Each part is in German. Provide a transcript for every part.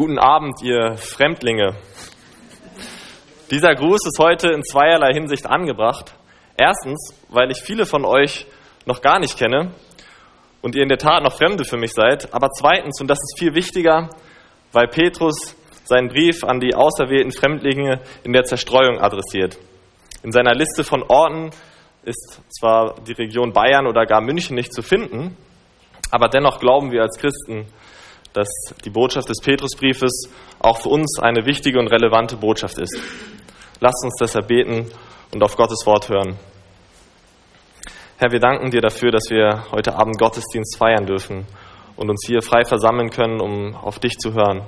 Guten Abend, ihr Fremdlinge. Dieser Gruß ist heute in zweierlei Hinsicht angebracht. Erstens, weil ich viele von euch noch gar nicht kenne und ihr in der Tat noch Fremde für mich seid. Aber zweitens, und das ist viel wichtiger, weil Petrus seinen Brief an die auserwählten Fremdlinge in der Zerstreuung adressiert. In seiner Liste von Orten ist zwar die Region Bayern oder gar München nicht zu finden, aber dennoch glauben wir als Christen, dass die Botschaft des Petrusbriefes auch für uns eine wichtige und relevante Botschaft ist. Lasst uns deshalb beten und auf Gottes Wort hören. Herr, wir danken dir dafür, dass wir heute Abend Gottesdienst feiern dürfen und uns hier frei versammeln können, um auf dich zu hören.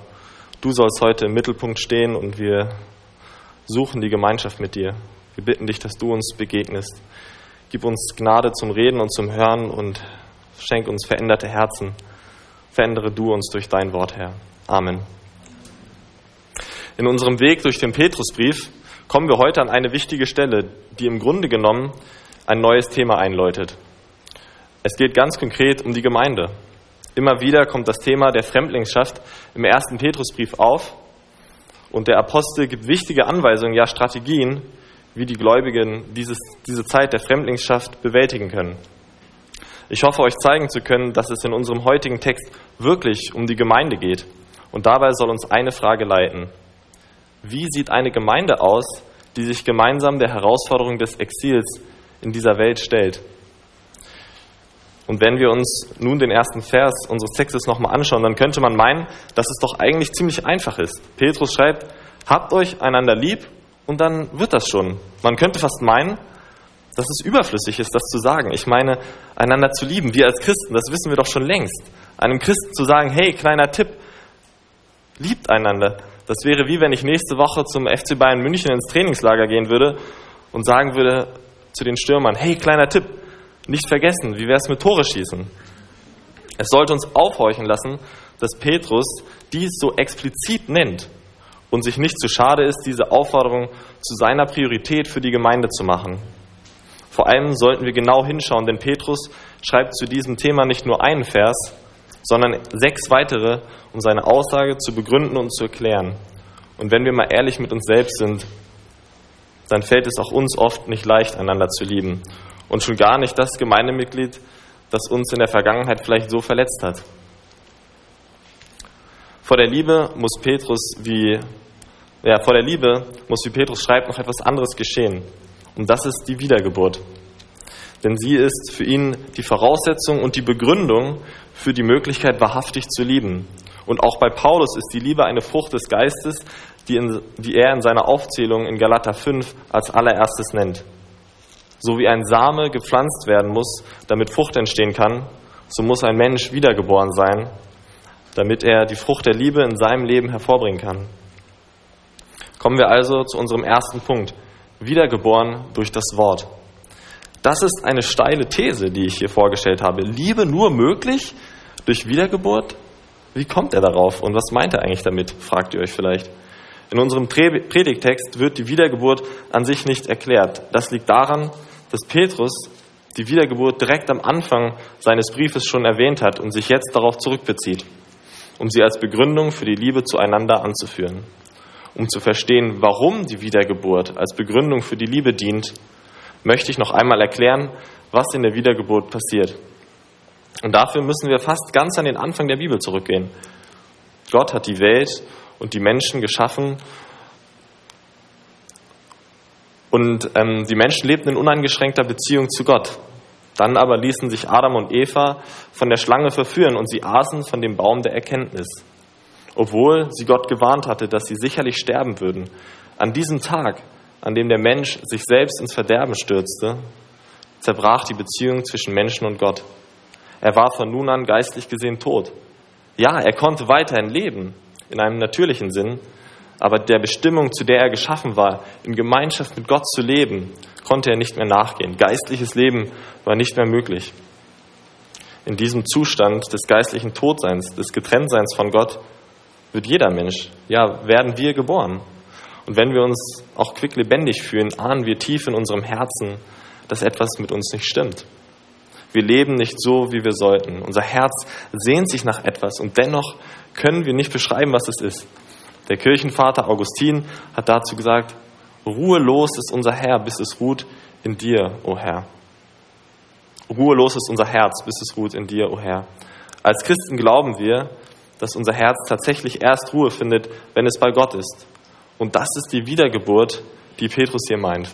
Du sollst heute im Mittelpunkt stehen und wir suchen die Gemeinschaft mit dir. Wir bitten dich, dass du uns begegnest. Gib uns Gnade zum Reden und zum Hören und schenk uns veränderte Herzen. Verändere du uns durch dein Wort, Herr. Amen. In unserem Weg durch den Petrusbrief kommen wir heute an eine wichtige Stelle, die im Grunde genommen ein neues Thema einläutet. Es geht ganz konkret um die Gemeinde. Immer wieder kommt das Thema der Fremdlingsschaft im ersten Petrusbrief auf und der Apostel gibt wichtige Anweisungen, ja Strategien, wie die Gläubigen dieses, diese Zeit der Fremdlingsschaft bewältigen können. Ich hoffe, euch zeigen zu können, dass es in unserem heutigen Text wirklich um die Gemeinde geht. Und dabei soll uns eine Frage leiten. Wie sieht eine Gemeinde aus, die sich gemeinsam der Herausforderung des Exils in dieser Welt stellt? Und wenn wir uns nun den ersten Vers unseres Textes nochmal anschauen, dann könnte man meinen, dass es doch eigentlich ziemlich einfach ist. Petrus schreibt, habt euch einander lieb und dann wird das schon. Man könnte fast meinen, dass es überflüssig ist, das zu sagen. Ich meine, einander zu lieben. Wir als Christen, das wissen wir doch schon längst. Einem Christen zu sagen, hey, kleiner Tipp, liebt einander. Das wäre wie wenn ich nächste Woche zum FC Bayern München ins Trainingslager gehen würde und sagen würde zu den Stürmern, hey, kleiner Tipp, nicht vergessen, wie wäre es mit Tore schießen? Es sollte uns aufhorchen lassen, dass Petrus dies so explizit nennt und sich nicht zu schade ist, diese Aufforderung zu seiner Priorität für die Gemeinde zu machen. Vor allem sollten wir genau hinschauen, denn Petrus schreibt zu diesem Thema nicht nur einen Vers, sondern sechs weitere, um seine Aussage zu begründen und zu erklären. Und wenn wir mal ehrlich mit uns selbst sind, dann fällt es auch uns oft nicht leicht, einander zu lieben. Und schon gar nicht das Gemeindemitglied, das uns in der Vergangenheit vielleicht so verletzt hat. Vor der Liebe muss Petrus wie, ja, vor der Liebe muss, wie Petrus schreibt, noch etwas anderes geschehen. Und das ist die Wiedergeburt. Denn sie ist für ihn die Voraussetzung und die Begründung für die Möglichkeit, wahrhaftig zu lieben. Und auch bei Paulus ist die Liebe eine Frucht des Geistes, die, in, die er in seiner Aufzählung in Galater 5 als allererstes nennt. So wie ein Same gepflanzt werden muss, damit Frucht entstehen kann, so muss ein Mensch wiedergeboren sein, damit er die Frucht der Liebe in seinem Leben hervorbringen kann. Kommen wir also zu unserem ersten Punkt wiedergeboren durch das Wort. Das ist eine steile These, die ich hier vorgestellt habe. Liebe nur möglich durch Wiedergeburt? Wie kommt er darauf und was meint er eigentlich damit, fragt ihr euch vielleicht. In unserem Predigtext wird die Wiedergeburt an sich nicht erklärt. Das liegt daran, dass Petrus die Wiedergeburt direkt am Anfang seines Briefes schon erwähnt hat und sich jetzt darauf zurückbezieht, um sie als Begründung für die Liebe zueinander anzuführen um zu verstehen, warum die Wiedergeburt als Begründung für die Liebe dient, möchte ich noch einmal erklären, was in der Wiedergeburt passiert. Und dafür müssen wir fast ganz an den Anfang der Bibel zurückgehen. Gott hat die Welt und die Menschen geschaffen und ähm, die Menschen lebten in uneingeschränkter Beziehung zu Gott. Dann aber ließen sich Adam und Eva von der Schlange verführen und sie aßen von dem Baum der Erkenntnis obwohl sie Gott gewarnt hatte, dass sie sicherlich sterben würden. An diesem Tag, an dem der Mensch sich selbst ins Verderben stürzte, zerbrach die Beziehung zwischen Menschen und Gott. Er war von nun an geistlich gesehen tot. Ja, er konnte weiterhin leben, in einem natürlichen Sinn, aber der Bestimmung, zu der er geschaffen war, in Gemeinschaft mit Gott zu leben, konnte er nicht mehr nachgehen. Geistliches Leben war nicht mehr möglich. In diesem Zustand des geistlichen Todseins, des Getrenntseins von Gott, wird jeder Mensch, ja, werden wir geboren. Und wenn wir uns auch quicklebendig fühlen, ahnen wir tief in unserem Herzen, dass etwas mit uns nicht stimmt. Wir leben nicht so, wie wir sollten. Unser Herz sehnt sich nach etwas und dennoch können wir nicht beschreiben, was es ist. Der Kirchenvater Augustin hat dazu gesagt, ruhelos ist unser Herr, bis es ruht in dir, o Herr. Ruhelos ist unser Herz, bis es ruht in dir, o Herr. Als Christen glauben wir, dass unser Herz tatsächlich erst Ruhe findet, wenn es bei Gott ist. Und das ist die Wiedergeburt, die Petrus hier meint.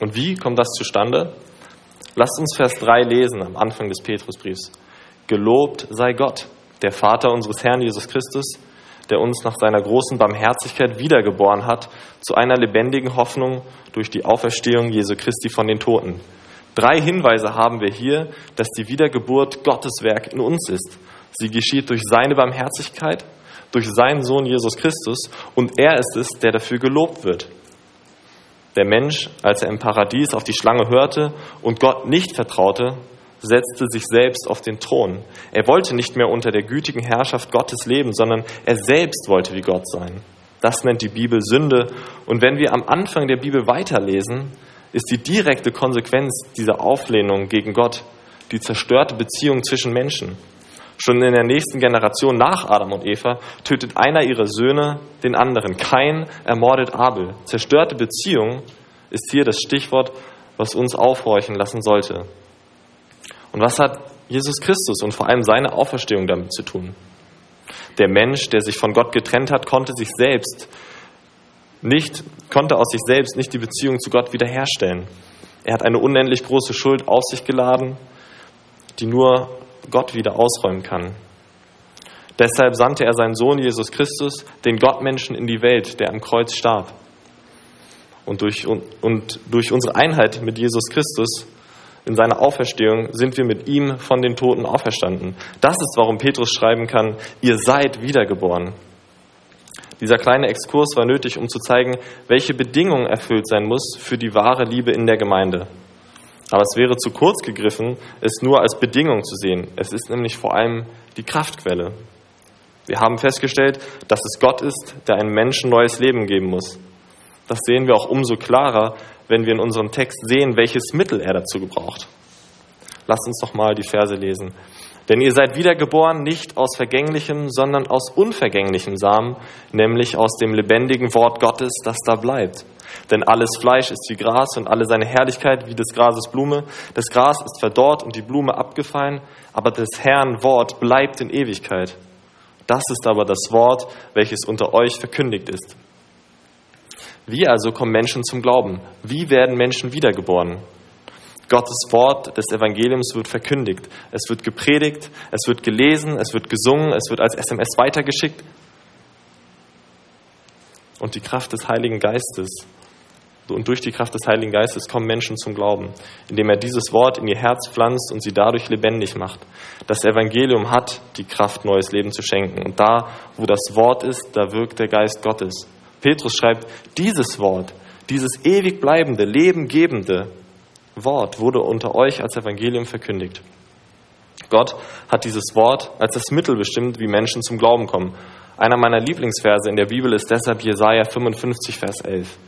Und wie kommt das zustande? Lasst uns Vers 3 lesen am Anfang des Petrusbriefs. Gelobt sei Gott, der Vater unseres Herrn Jesus Christus, der uns nach seiner großen Barmherzigkeit wiedergeboren hat zu einer lebendigen Hoffnung durch die Auferstehung Jesu Christi von den Toten. Drei Hinweise haben wir hier, dass die Wiedergeburt Gottes Werk in uns ist. Sie geschieht durch seine Barmherzigkeit, durch seinen Sohn Jesus Christus und er ist es, der dafür gelobt wird. Der Mensch, als er im Paradies auf die Schlange hörte und Gott nicht vertraute, setzte sich selbst auf den Thron. Er wollte nicht mehr unter der gütigen Herrschaft Gottes leben, sondern er selbst wollte wie Gott sein. Das nennt die Bibel Sünde. Und wenn wir am Anfang der Bibel weiterlesen, ist die direkte Konsequenz dieser Auflehnung gegen Gott die zerstörte Beziehung zwischen Menschen. Schon in der nächsten Generation nach Adam und Eva tötet einer ihrer Söhne den anderen. Kein ermordet Abel. Zerstörte Beziehung ist hier das Stichwort, was uns aufhorchen lassen sollte. Und was hat Jesus Christus und vor allem seine Auferstehung damit zu tun? Der Mensch, der sich von Gott getrennt hat, konnte sich selbst nicht, konnte aus sich selbst nicht die Beziehung zu Gott wiederherstellen. Er hat eine unendlich große Schuld auf sich geladen, die nur Gott wieder ausräumen kann. Deshalb sandte er seinen Sohn Jesus Christus, den Gottmenschen, in die Welt, der am Kreuz starb. Und durch, und durch unsere Einheit mit Jesus Christus in seiner Auferstehung sind wir mit ihm von den Toten auferstanden. Das ist, warum Petrus schreiben kann, ihr seid wiedergeboren. Dieser kleine Exkurs war nötig, um zu zeigen, welche Bedingungen erfüllt sein muss für die wahre Liebe in der Gemeinde. Aber es wäre zu kurz gegriffen, es nur als Bedingung zu sehen. Es ist nämlich vor allem die Kraftquelle. Wir haben festgestellt, dass es Gott ist, der einem Menschen neues Leben geben muss. Das sehen wir auch umso klarer, wenn wir in unserem Text sehen, welches Mittel er dazu gebraucht. Lasst uns doch mal die Verse lesen. Denn ihr seid wiedergeboren nicht aus vergänglichem, sondern aus unvergänglichem Samen, nämlich aus dem lebendigen Wort Gottes, das da bleibt. Denn alles Fleisch ist wie Gras und alle seine Herrlichkeit wie des Grases Blume. Das Gras ist verdorrt und die Blume abgefallen, aber des Herrn Wort bleibt in Ewigkeit. Das ist aber das Wort, welches unter euch verkündigt ist. Wie also kommen Menschen zum Glauben? Wie werden Menschen wiedergeboren? Gottes Wort des Evangeliums wird verkündigt. Es wird gepredigt, es wird gelesen, es wird gesungen, es wird als SMS weitergeschickt. Und die Kraft des Heiligen Geistes und durch die Kraft des Heiligen Geistes kommen Menschen zum Glauben, indem er dieses Wort in ihr Herz pflanzt und sie dadurch lebendig macht. Das Evangelium hat die Kraft, neues Leben zu schenken. Und da, wo das Wort ist, da wirkt der Geist Gottes. Petrus schreibt, dieses Wort, dieses ewig bleibende, lebengebende Wort wurde unter euch als Evangelium verkündigt. Gott hat dieses Wort als das Mittel bestimmt, wie Menschen zum Glauben kommen. Einer meiner Lieblingsverse in der Bibel ist deshalb Jesaja 55, Vers 11.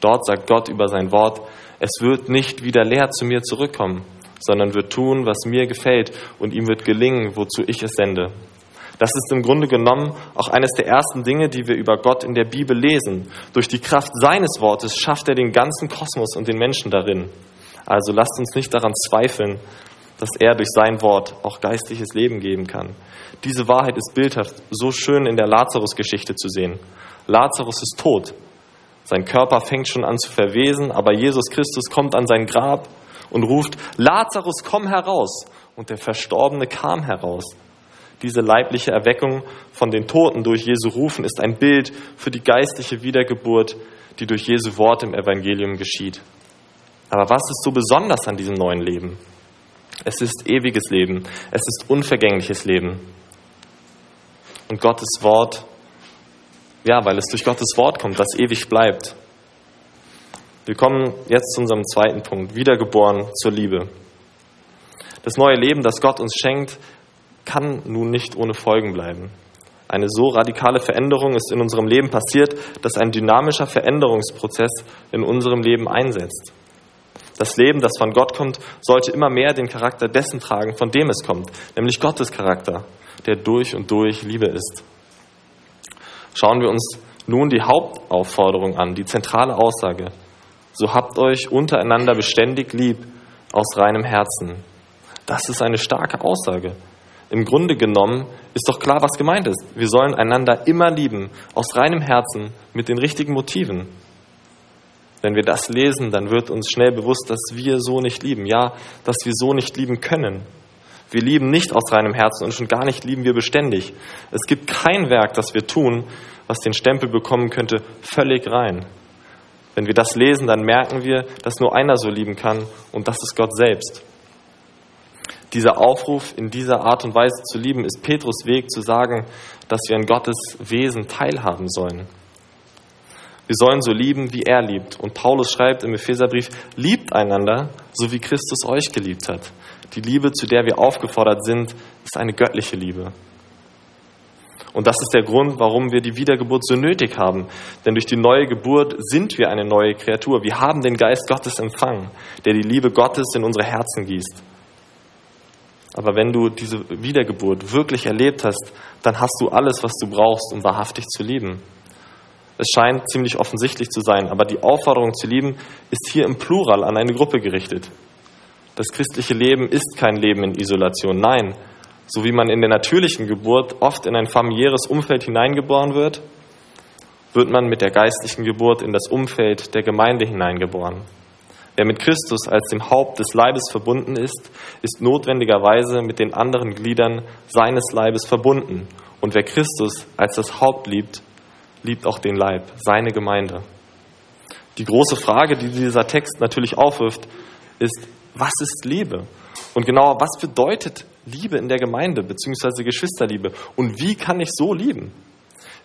Dort sagt Gott über sein Wort, es wird nicht wieder leer zu mir zurückkommen, sondern wird tun, was mir gefällt, und ihm wird gelingen, wozu ich es sende. Das ist im Grunde genommen auch eines der ersten Dinge, die wir über Gott in der Bibel lesen. Durch die Kraft seines Wortes schafft er den ganzen Kosmos und den Menschen darin. Also lasst uns nicht daran zweifeln, dass er durch sein Wort auch geistliches Leben geben kann. Diese Wahrheit ist bildhaft so schön in der Lazarus-Geschichte zu sehen. Lazarus ist tot, sein Körper fängt schon an zu verwesen, aber Jesus Christus kommt an sein Grab und ruft, Lazarus, komm heraus. Und der Verstorbene kam heraus. Diese leibliche Erweckung von den Toten durch Jesu Rufen ist ein Bild für die geistliche Wiedergeburt, die durch Jesu Wort im Evangelium geschieht. Aber was ist so besonders an diesem neuen Leben? Es ist ewiges Leben, es ist unvergängliches Leben. Und Gottes Wort ja, weil es durch Gottes Wort kommt, das ewig bleibt. Wir kommen jetzt zu unserem zweiten Punkt, wiedergeboren zur Liebe. Das neue Leben, das Gott uns schenkt, kann nun nicht ohne Folgen bleiben. Eine so radikale Veränderung ist in unserem Leben passiert, dass ein dynamischer Veränderungsprozess in unserem Leben einsetzt. Das Leben, das von Gott kommt, sollte immer mehr den Charakter dessen tragen, von dem es kommt, nämlich Gottes Charakter, der durch und durch Liebe ist. Schauen wir uns nun die Hauptaufforderung an, die zentrale Aussage. So habt euch untereinander beständig lieb aus reinem Herzen. Das ist eine starke Aussage. Im Grunde genommen ist doch klar, was gemeint ist. Wir sollen einander immer lieben, aus reinem Herzen, mit den richtigen Motiven. Wenn wir das lesen, dann wird uns schnell bewusst, dass wir so nicht lieben. Ja, dass wir so nicht lieben können. Wir lieben nicht aus reinem Herzen und schon gar nicht lieben wir beständig. Es gibt kein Werk, das wir tun, was den Stempel bekommen könnte, völlig rein. Wenn wir das lesen, dann merken wir, dass nur einer so lieben kann und das ist Gott selbst. Dieser Aufruf, in dieser Art und Weise zu lieben, ist Petrus Weg zu sagen, dass wir an Gottes Wesen teilhaben sollen. Wir sollen so lieben, wie er liebt. Und Paulus schreibt im Epheserbrief, liebt einander, so wie Christus euch geliebt hat. Die Liebe, zu der wir aufgefordert sind, ist eine göttliche Liebe. Und das ist der Grund, warum wir die Wiedergeburt so nötig haben. Denn durch die neue Geburt sind wir eine neue Kreatur. Wir haben den Geist Gottes empfangen, der die Liebe Gottes in unsere Herzen gießt. Aber wenn du diese Wiedergeburt wirklich erlebt hast, dann hast du alles, was du brauchst, um wahrhaftig zu lieben. Es scheint ziemlich offensichtlich zu sein, aber die Aufforderung zu lieben ist hier im Plural an eine Gruppe gerichtet. Das christliche Leben ist kein Leben in Isolation. Nein, so wie man in der natürlichen Geburt oft in ein familiäres Umfeld hineingeboren wird, wird man mit der geistlichen Geburt in das Umfeld der Gemeinde hineingeboren. Wer mit Christus als dem Haupt des Leibes verbunden ist, ist notwendigerweise mit den anderen Gliedern seines Leibes verbunden. Und wer Christus als das Haupt liebt, liebt auch den Leib, seine Gemeinde. Die große Frage, die dieser Text natürlich aufwirft, ist, was ist Liebe? Und genauer, was bedeutet Liebe in der Gemeinde bzw. Geschwisterliebe? Und wie kann ich so lieben?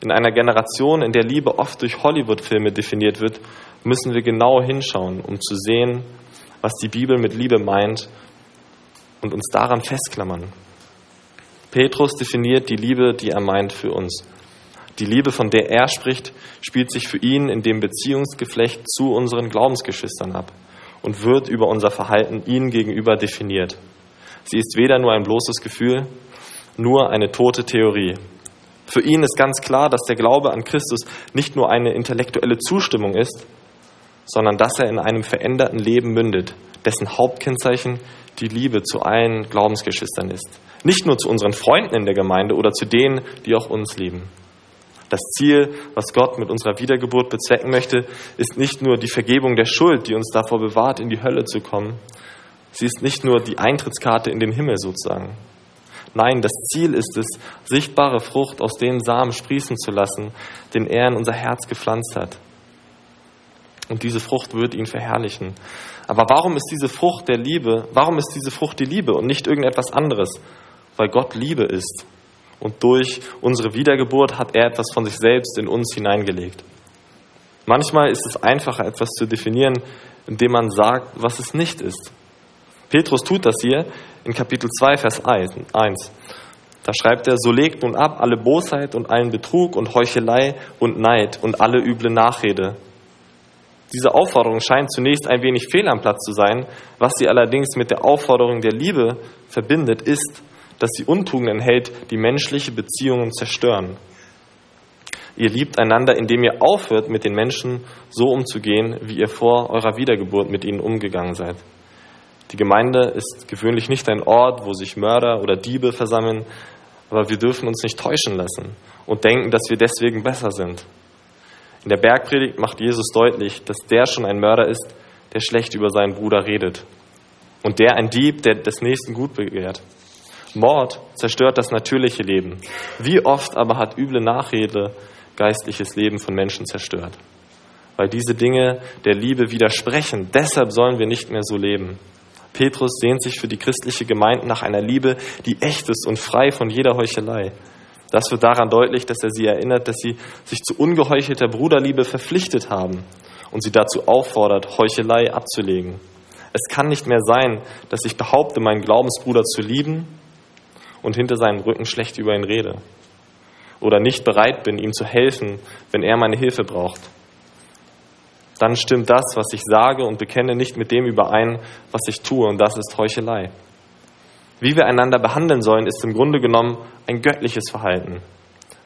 In einer Generation, in der Liebe oft durch Hollywood-Filme definiert wird, müssen wir genau hinschauen, um zu sehen, was die Bibel mit Liebe meint und uns daran festklammern. Petrus definiert die Liebe, die er meint für uns. Die Liebe, von der er spricht, spielt sich für ihn in dem Beziehungsgeflecht zu unseren Glaubensgeschwistern ab und wird über unser Verhalten ihnen gegenüber definiert. Sie ist weder nur ein bloßes Gefühl, nur eine tote Theorie. Für ihn ist ganz klar, dass der Glaube an Christus nicht nur eine intellektuelle Zustimmung ist, sondern dass er in einem veränderten Leben mündet, dessen Hauptkennzeichen die Liebe zu allen Glaubensgeschwistern ist. Nicht nur zu unseren Freunden in der Gemeinde oder zu denen, die auch uns lieben. Das Ziel, was Gott mit unserer Wiedergeburt bezwecken möchte, ist nicht nur die Vergebung der Schuld, die uns davor bewahrt, in die Hölle zu kommen. Sie ist nicht nur die Eintrittskarte in den Himmel sozusagen. Nein, das Ziel ist es, sichtbare Frucht aus den Samen sprießen zu lassen, den er in unser Herz gepflanzt hat. Und diese Frucht wird ihn verherrlichen. Aber warum ist diese Frucht der Liebe, warum ist diese Frucht die Liebe und nicht irgendetwas anderes? Weil Gott Liebe ist. Und durch unsere Wiedergeburt hat er etwas von sich selbst in uns hineingelegt. Manchmal ist es einfacher, etwas zu definieren, indem man sagt, was es nicht ist. Petrus tut das hier in Kapitel 2, Vers 1. Da schreibt er, so legt nun ab alle Bosheit und allen Betrug und Heuchelei und Neid und alle üble Nachrede diese Aufforderung scheint zunächst ein wenig fehl am Platz zu sein. Was sie allerdings mit der Aufforderung der Liebe verbindet, ist, dass sie Untugenden enthält, die menschliche Beziehungen zerstören. Ihr liebt einander, indem ihr aufhört, mit den Menschen so umzugehen, wie ihr vor eurer Wiedergeburt mit ihnen umgegangen seid. Die Gemeinde ist gewöhnlich nicht ein Ort, wo sich Mörder oder Diebe versammeln, aber wir dürfen uns nicht täuschen lassen und denken, dass wir deswegen besser sind. In der Bergpredigt macht Jesus deutlich, dass der schon ein Mörder ist, der schlecht über seinen Bruder redet. Und der ein Dieb, der des Nächsten gut begehrt. Mord zerstört das natürliche Leben. Wie oft aber hat üble Nachrede geistliches Leben von Menschen zerstört? Weil diese Dinge der Liebe widersprechen. Deshalb sollen wir nicht mehr so leben. Petrus sehnt sich für die christliche Gemeinde nach einer Liebe, die echt ist und frei von jeder Heuchelei. Das wird daran deutlich, dass er sie erinnert, dass sie sich zu ungeheuchelter Bruderliebe verpflichtet haben und sie dazu auffordert, Heuchelei abzulegen. Es kann nicht mehr sein, dass ich behaupte, meinen Glaubensbruder zu lieben und hinter seinem Rücken schlecht über ihn rede. Oder nicht bereit bin, ihm zu helfen, wenn er meine Hilfe braucht. dann stimmt das, was ich sage und bekenne, nicht mit dem überein, was ich tue, und das ist Heuchelei. Wie wir einander behandeln sollen, ist im Grunde genommen ein göttliches Verhalten.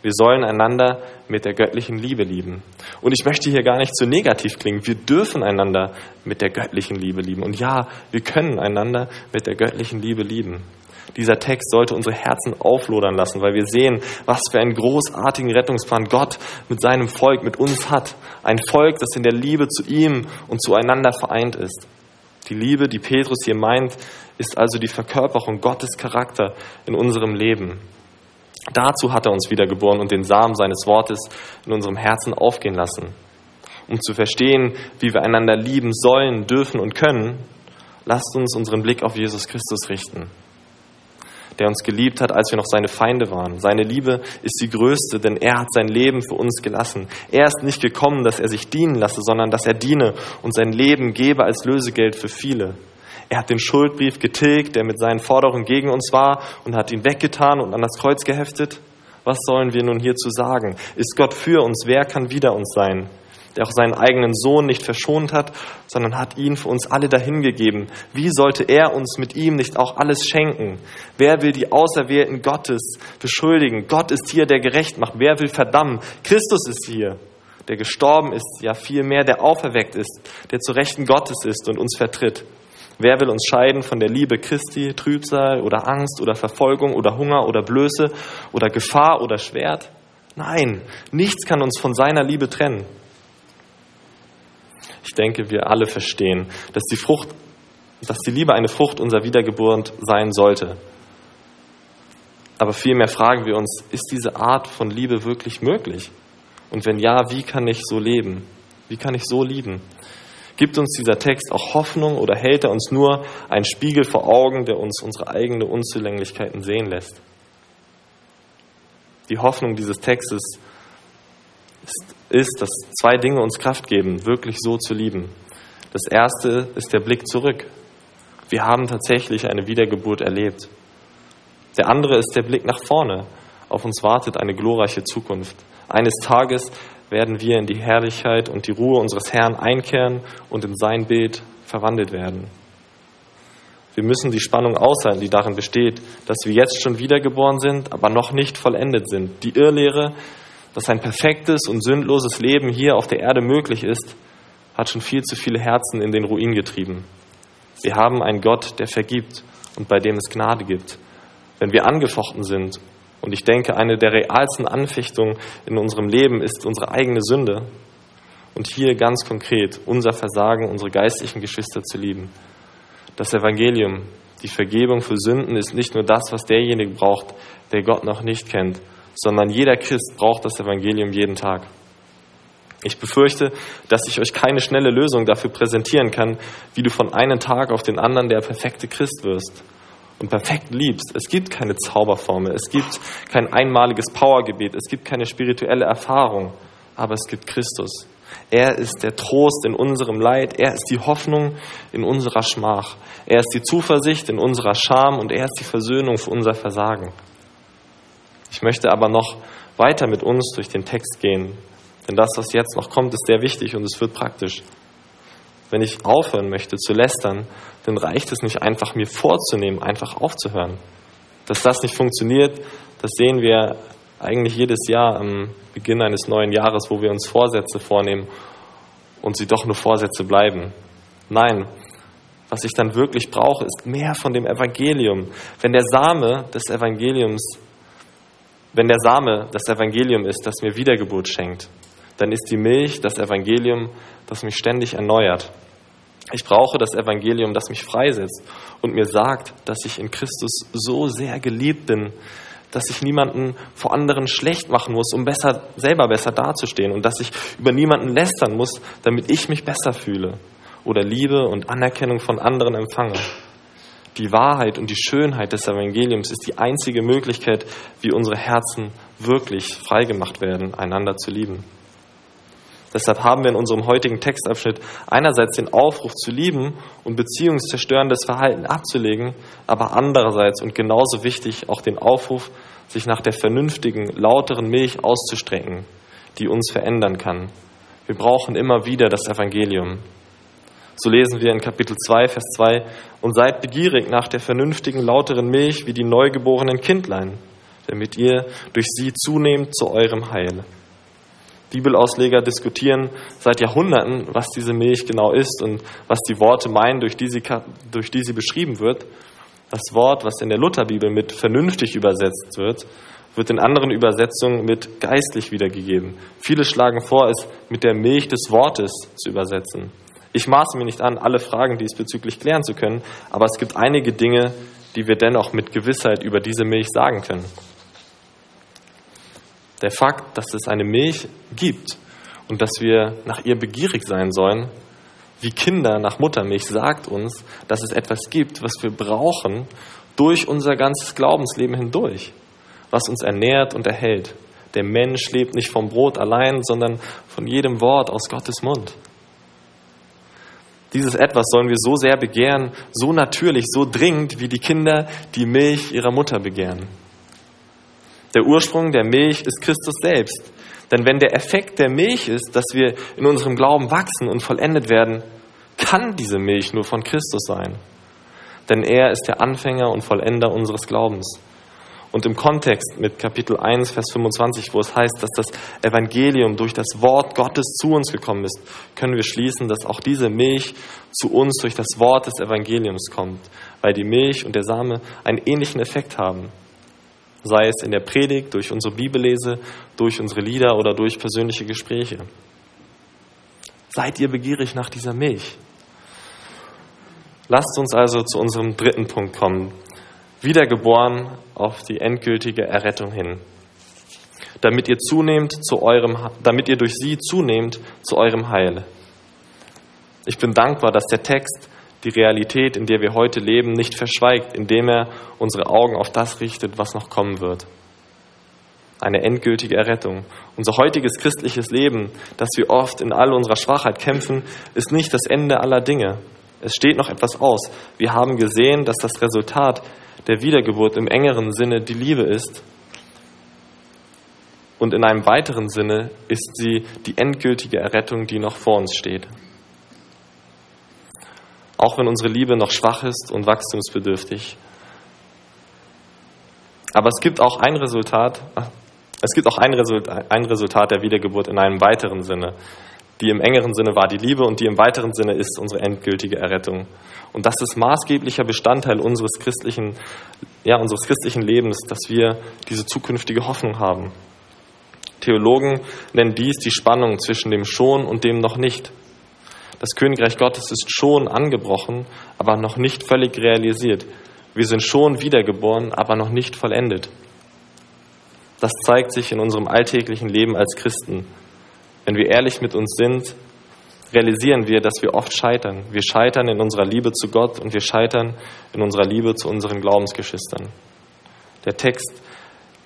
Wir sollen einander mit der göttlichen Liebe lieben. Und ich möchte hier gar nicht zu negativ klingen. Wir dürfen einander mit der göttlichen Liebe lieben. Und ja, wir können einander mit der göttlichen Liebe lieben. Dieser Text sollte unsere Herzen auflodern lassen, weil wir sehen, was für einen großartigen Rettungsplan Gott mit seinem Volk, mit uns hat. Ein Volk, das in der Liebe zu ihm und zueinander vereint ist. Die Liebe, die Petrus hier meint, ist also die Verkörperung Gottes Charakter in unserem Leben. Dazu hat er uns wiedergeboren und den Samen seines Wortes in unserem Herzen aufgehen lassen. Um zu verstehen, wie wir einander lieben sollen, dürfen und können, lasst uns unseren Blick auf Jesus Christus richten, der uns geliebt hat, als wir noch seine Feinde waren. Seine Liebe ist die größte, denn er hat sein Leben für uns gelassen. Er ist nicht gekommen, dass er sich dienen lasse, sondern dass er diene und sein Leben gebe als Lösegeld für viele. Er hat den Schuldbrief getilgt, der mit seinen Forderungen gegen uns war und hat ihn weggetan und an das Kreuz geheftet. Was sollen wir nun hierzu sagen? Ist Gott für uns? Wer kann wider uns sein? Der auch seinen eigenen Sohn nicht verschont hat, sondern hat ihn für uns alle dahingegeben. Wie sollte er uns mit ihm nicht auch alles schenken? Wer will die Auserwählten Gottes beschuldigen? Gott ist hier, der gerecht macht. Wer will verdammen? Christus ist hier, der gestorben ist, ja vielmehr, der auferweckt ist, der zu Rechten Gottes ist und uns vertritt. Wer will uns scheiden von der Liebe Christi, Trübsal oder Angst oder Verfolgung oder Hunger oder Blöße oder Gefahr oder Schwert? Nein, nichts kann uns von seiner Liebe trennen. Ich denke, wir alle verstehen, dass die Frucht, dass die Liebe eine Frucht unserer Wiedergeburt sein sollte. Aber vielmehr fragen wir uns, ist diese Art von Liebe wirklich möglich? Und wenn ja, wie kann ich so leben? Wie kann ich so lieben? Gibt uns dieser Text auch Hoffnung oder hält er uns nur einen Spiegel vor Augen, der uns unsere eigenen Unzulänglichkeiten sehen lässt? Die Hoffnung dieses Textes ist, ist, dass zwei Dinge uns Kraft geben, wirklich so zu lieben. Das erste ist der Blick zurück. Wir haben tatsächlich eine Wiedergeburt erlebt. Der andere ist der Blick nach vorne. Auf uns wartet eine glorreiche Zukunft. Eines Tages werden wir in die Herrlichkeit und die Ruhe unseres Herrn einkehren und in sein Bild verwandelt werden. Wir müssen die Spannung aushalten, die darin besteht, dass wir jetzt schon wiedergeboren sind, aber noch nicht vollendet sind. Die Irrlehre, dass ein perfektes und sündloses Leben hier auf der Erde möglich ist, hat schon viel zu viele Herzen in den Ruin getrieben. Wir haben einen Gott, der vergibt und bei dem es Gnade gibt. Wenn wir angefochten sind und ich denke, eine der realsten Anfechtungen in unserem Leben ist unsere eigene Sünde. Und hier ganz konkret unser Versagen, unsere geistlichen Geschwister zu lieben. Das Evangelium, die Vergebung für Sünden ist nicht nur das, was derjenige braucht, der Gott noch nicht kennt, sondern jeder Christ braucht das Evangelium jeden Tag. Ich befürchte, dass ich euch keine schnelle Lösung dafür präsentieren kann, wie du von einem Tag auf den anderen der perfekte Christ wirst und perfekt liebst. Es gibt keine Zauberformel, es gibt kein einmaliges Powergebet, es gibt keine spirituelle Erfahrung, aber es gibt Christus. Er ist der Trost in unserem Leid, er ist die Hoffnung in unserer Schmach, er ist die Zuversicht in unserer Scham und er ist die Versöhnung für unser Versagen. Ich möchte aber noch weiter mit uns durch den Text gehen, denn das, was jetzt noch kommt, ist sehr wichtig und es wird praktisch. Wenn ich aufhören möchte zu lästern, dann reicht es nicht einfach mir vorzunehmen, einfach aufzuhören. Dass das nicht funktioniert, das sehen wir eigentlich jedes Jahr am Beginn eines neuen Jahres, wo wir uns Vorsätze vornehmen und sie doch nur Vorsätze bleiben. Nein, was ich dann wirklich brauche, ist mehr von dem Evangelium. Wenn der Same des Evangeliums, wenn der Same das Evangelium ist, das mir Wiedergeburt schenkt, dann ist die Milch das Evangelium, das mich ständig erneuert. Ich brauche das Evangelium, das mich freisetzt und mir sagt, dass ich in Christus so sehr geliebt bin, dass ich niemanden vor anderen schlecht machen muss, um besser, selber besser dazustehen und dass ich über niemanden lästern muss, damit ich mich besser fühle oder Liebe und Anerkennung von anderen empfange. Die Wahrheit und die Schönheit des Evangeliums ist die einzige Möglichkeit, wie unsere Herzen wirklich freigemacht werden, einander zu lieben. Deshalb haben wir in unserem heutigen Textabschnitt einerseits den Aufruf zu lieben und beziehungszerstörendes Verhalten abzulegen, aber andererseits und genauso wichtig auch den Aufruf, sich nach der vernünftigen, lauteren Milch auszustrecken, die uns verändern kann, Wir brauchen immer wieder das Evangelium. So lesen wir in Kapitel 2, Vers 2, und seid begierig nach der vernünftigen, lauteren Milch wie die neugeborenen Kindlein, damit ihr durch sie zunehmt zu eurem Heil. Bibelausleger diskutieren seit Jahrhunderten, was diese Milch genau ist und was die Worte meinen, durch die sie, durch die sie beschrieben wird. Das Wort, was in der Lutherbibel mit vernünftig übersetzt wird, wird in anderen Übersetzungen mit geistlich wiedergegeben. Viele schlagen vor, es mit der Milch des Wortes zu übersetzen. Ich maße mir nicht an, alle Fragen diesbezüglich klären zu können, aber es gibt einige Dinge, die wir dennoch mit Gewissheit über diese Milch sagen können. Der Fakt, dass es eine Milch gibt und dass wir nach ihr begierig sein sollen, wie Kinder nach Muttermilch, sagt uns, dass es etwas gibt, was wir brauchen durch unser ganzes Glaubensleben hindurch, was uns ernährt und erhält. Der Mensch lebt nicht vom Brot allein, sondern von jedem Wort aus Gottes Mund. Dieses etwas sollen wir so sehr begehren, so natürlich, so dringend, wie die Kinder die Milch ihrer Mutter begehren. Der Ursprung der Milch ist Christus selbst. Denn wenn der Effekt der Milch ist, dass wir in unserem Glauben wachsen und vollendet werden, kann diese Milch nur von Christus sein. Denn er ist der Anfänger und Vollender unseres Glaubens. Und im Kontext mit Kapitel 1, Vers 25, wo es heißt, dass das Evangelium durch das Wort Gottes zu uns gekommen ist, können wir schließen, dass auch diese Milch zu uns durch das Wort des Evangeliums kommt, weil die Milch und der Same einen ähnlichen Effekt haben sei es in der Predigt, durch unsere Bibellese, durch unsere Lieder oder durch persönliche Gespräche. Seid ihr begierig nach dieser Milch? Lasst uns also zu unserem dritten Punkt kommen. Wiedergeboren auf die endgültige Errettung hin. Damit ihr zunehmt zu eurem, damit ihr durch sie zunehmt zu eurem Heil. Ich bin dankbar, dass der Text die Realität, in der wir heute leben, nicht verschweigt, indem er unsere Augen auf das richtet, was noch kommen wird. Eine endgültige Errettung. Unser heutiges christliches Leben, das wir oft in all unserer Schwachheit kämpfen, ist nicht das Ende aller Dinge. Es steht noch etwas aus. Wir haben gesehen, dass das Resultat der Wiedergeburt im engeren Sinne die Liebe ist. Und in einem weiteren Sinne ist sie die endgültige Errettung, die noch vor uns steht auch wenn unsere Liebe noch schwach ist und wachstumsbedürftig. Aber es gibt auch ein Resultat, es gibt auch ein Resultat, ein Resultat der Wiedergeburt in einem weiteren Sinne. Die im engeren Sinne war die Liebe und die im weiteren Sinne ist unsere endgültige Errettung. Und das ist maßgeblicher Bestandteil unseres christlichen, ja, unseres christlichen Lebens, dass wir diese zukünftige Hoffnung haben. Theologen nennen dies die Spannung zwischen dem Schon und dem noch nicht. Das Königreich Gottes ist schon angebrochen, aber noch nicht völlig realisiert. Wir sind schon wiedergeboren, aber noch nicht vollendet. Das zeigt sich in unserem alltäglichen Leben als Christen. Wenn wir ehrlich mit uns sind, realisieren wir, dass wir oft scheitern. Wir scheitern in unserer Liebe zu Gott und wir scheitern in unserer Liebe zu unseren Glaubensgeschwistern. Der Text,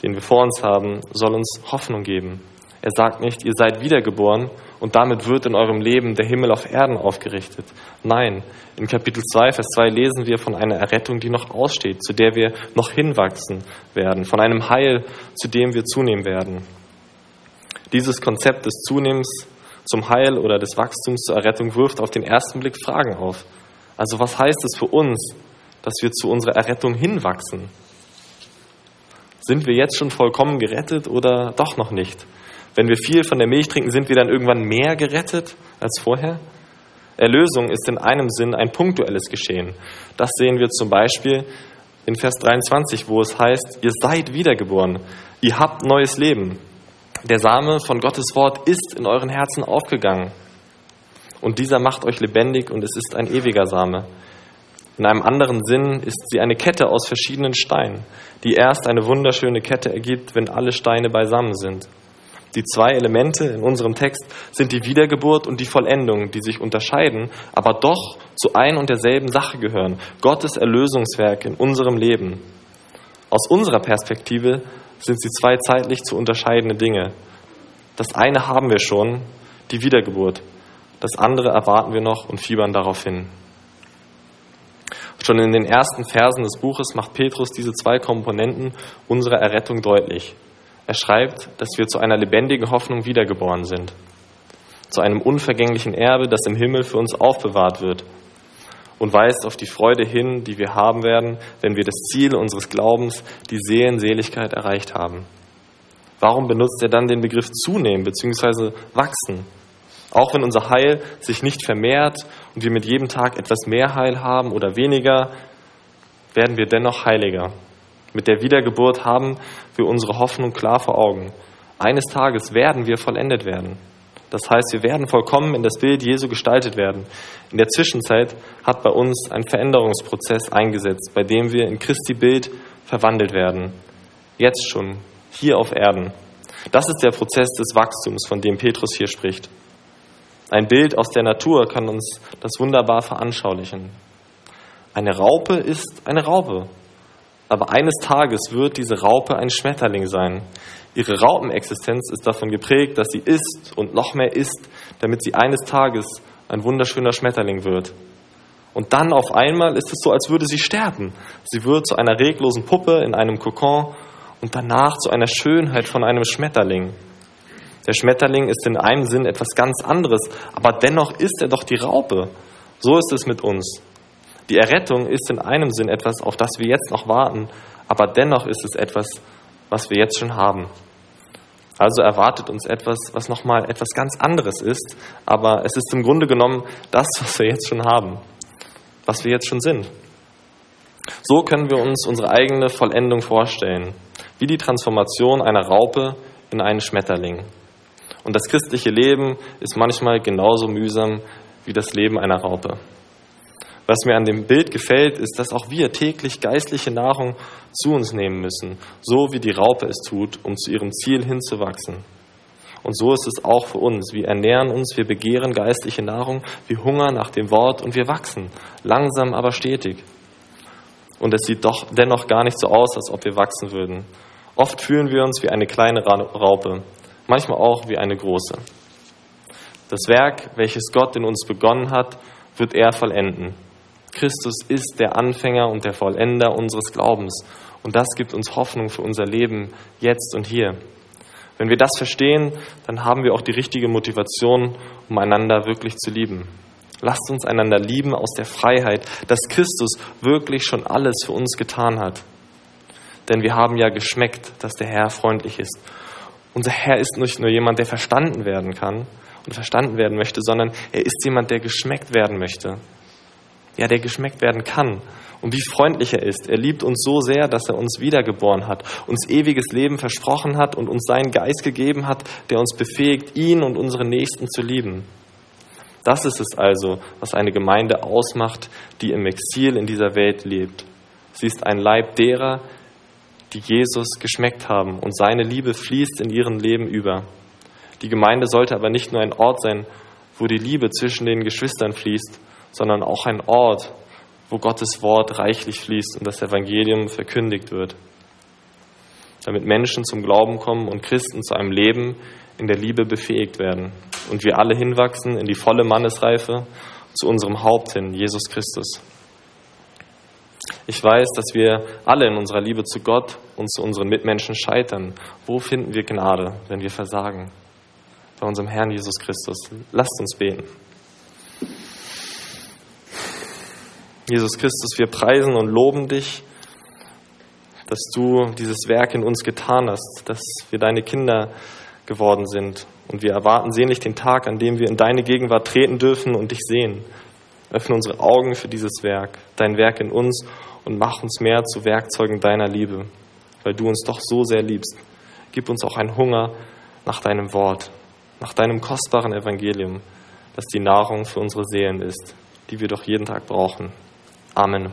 den wir vor uns haben, soll uns Hoffnung geben. Er sagt nicht, ihr seid wiedergeboren und damit wird in eurem Leben der Himmel auf Erden aufgerichtet. Nein, in Kapitel 2, Vers 2 lesen wir von einer Errettung, die noch aussteht, zu der wir noch hinwachsen werden, von einem Heil, zu dem wir zunehmen werden. Dieses Konzept des Zunehmens zum Heil oder des Wachstums zur Errettung wirft auf den ersten Blick Fragen auf. Also was heißt es für uns, dass wir zu unserer Errettung hinwachsen? Sind wir jetzt schon vollkommen gerettet oder doch noch nicht? Wenn wir viel von der Milch trinken, sind wir dann irgendwann mehr gerettet als vorher? Erlösung ist in einem Sinn ein punktuelles Geschehen. Das sehen wir zum Beispiel in Vers 23, wo es heißt, ihr seid wiedergeboren, ihr habt neues Leben. Der Same von Gottes Wort ist in euren Herzen aufgegangen. Und dieser macht euch lebendig und es ist ein ewiger Same. In einem anderen Sinn ist sie eine Kette aus verschiedenen Steinen, die erst eine wunderschöne Kette ergibt, wenn alle Steine beisammen sind. Die zwei Elemente in unserem Text sind die Wiedergeburt und die Vollendung, die sich unterscheiden, aber doch zu ein und derselben Sache gehören. Gottes Erlösungswerk in unserem Leben. Aus unserer Perspektive sind sie zwei zeitlich zu unterscheidende Dinge. Das eine haben wir schon, die Wiedergeburt. Das andere erwarten wir noch und fiebern darauf hin. Schon in den ersten Versen des Buches macht Petrus diese zwei Komponenten unserer Errettung deutlich. Er schreibt, dass wir zu einer lebendigen Hoffnung wiedergeboren sind. zu einem unvergänglichen Erbe, das im Himmel für uns aufbewahrt wird und weist auf die Freude hin, die wir haben werden, wenn wir das Ziel unseres Glaubens, die Seelenseligkeit, erreicht haben. Warum benutzt er dann den Begriff zunehmen bzw. wachsen? Auch wenn unser Heil sich nicht vermehrt und wir mit jedem Tag etwas mehr Heil haben oder weniger, werden wir dennoch heiliger. Mit der Wiedergeburt haben wir unsere Hoffnung klar vor Augen. Eines Tages werden wir vollendet werden. Das heißt, wir werden vollkommen in das Bild Jesu gestaltet werden. In der Zwischenzeit hat bei uns ein Veränderungsprozess eingesetzt, bei dem wir in Christi Bild verwandelt werden. Jetzt schon, hier auf Erden. Das ist der Prozess des Wachstums, von dem Petrus hier spricht. Ein Bild aus der Natur kann uns das wunderbar veranschaulichen. Eine Raupe ist eine Raupe. Aber eines Tages wird diese Raupe ein Schmetterling sein. Ihre Raupenexistenz ist davon geprägt, dass sie isst und noch mehr isst, damit sie eines Tages ein wunderschöner Schmetterling wird. Und dann auf einmal ist es so, als würde sie sterben. Sie wird zu einer reglosen Puppe in einem Kokon und danach zu einer Schönheit von einem Schmetterling. Der Schmetterling ist in einem Sinn etwas ganz anderes, aber dennoch ist er doch die Raupe. So ist es mit uns. Die Errettung ist in einem Sinn etwas, auf das wir jetzt noch warten, aber dennoch ist es etwas, was wir jetzt schon haben. Also erwartet uns etwas, was nochmal etwas ganz anderes ist, aber es ist im Grunde genommen das, was wir jetzt schon haben, was wir jetzt schon sind. So können wir uns unsere eigene Vollendung vorstellen, wie die Transformation einer Raupe in einen Schmetterling. Und das christliche Leben ist manchmal genauso mühsam wie das Leben einer Raupe. Was mir an dem Bild gefällt, ist, dass auch wir täglich geistliche Nahrung zu uns nehmen müssen, so wie die Raupe es tut, um zu ihrem Ziel hinzuwachsen. Und so ist es auch für uns. Wir ernähren uns, wir begehren geistliche Nahrung, wir hungern nach dem Wort und wir wachsen, langsam aber stetig. Und es sieht doch dennoch gar nicht so aus, als ob wir wachsen würden. Oft fühlen wir uns wie eine kleine Raupe, manchmal auch wie eine große. Das Werk, welches Gott in uns begonnen hat, wird er vollenden. Christus ist der Anfänger und der Vollender unseres Glaubens. Und das gibt uns Hoffnung für unser Leben jetzt und hier. Wenn wir das verstehen, dann haben wir auch die richtige Motivation, um einander wirklich zu lieben. Lasst uns einander lieben aus der Freiheit, dass Christus wirklich schon alles für uns getan hat. Denn wir haben ja geschmeckt, dass der Herr freundlich ist. Unser Herr ist nicht nur jemand, der verstanden werden kann und verstanden werden möchte, sondern er ist jemand, der geschmeckt werden möchte ja, der geschmeckt werden kann. Und wie freundlich er ist. Er liebt uns so sehr, dass er uns wiedergeboren hat, uns ewiges Leben versprochen hat und uns seinen Geist gegeben hat, der uns befähigt, ihn und unsere Nächsten zu lieben. Das ist es also, was eine Gemeinde ausmacht, die im Exil in dieser Welt lebt. Sie ist ein Leib derer, die Jesus geschmeckt haben und seine Liebe fließt in ihrem Leben über. Die Gemeinde sollte aber nicht nur ein Ort sein, wo die Liebe zwischen den Geschwistern fließt, sondern auch ein Ort, wo Gottes Wort reichlich fließt und das Evangelium verkündigt wird. Damit Menschen zum Glauben kommen und Christen zu einem Leben in der Liebe befähigt werden und wir alle hinwachsen in die volle Mannesreife zu unserem Haupt hin, Jesus Christus. Ich weiß, dass wir alle in unserer Liebe zu Gott und zu unseren Mitmenschen scheitern. Wo finden wir Gnade, wenn wir versagen? Bei unserem Herrn Jesus Christus. Lasst uns beten. Jesus Christus, wir preisen und loben dich, dass du dieses Werk in uns getan hast, dass wir deine Kinder geworden sind. Und wir erwarten sehnlich den Tag, an dem wir in deine Gegenwart treten dürfen und dich sehen. Öffne unsere Augen für dieses Werk, dein Werk in uns und mach uns mehr zu Werkzeugen deiner Liebe, weil du uns doch so sehr liebst. Gib uns auch einen Hunger nach deinem Wort, nach deinem kostbaren Evangelium, das die Nahrung für unsere Seelen ist, die wir doch jeden Tag brauchen. Amen.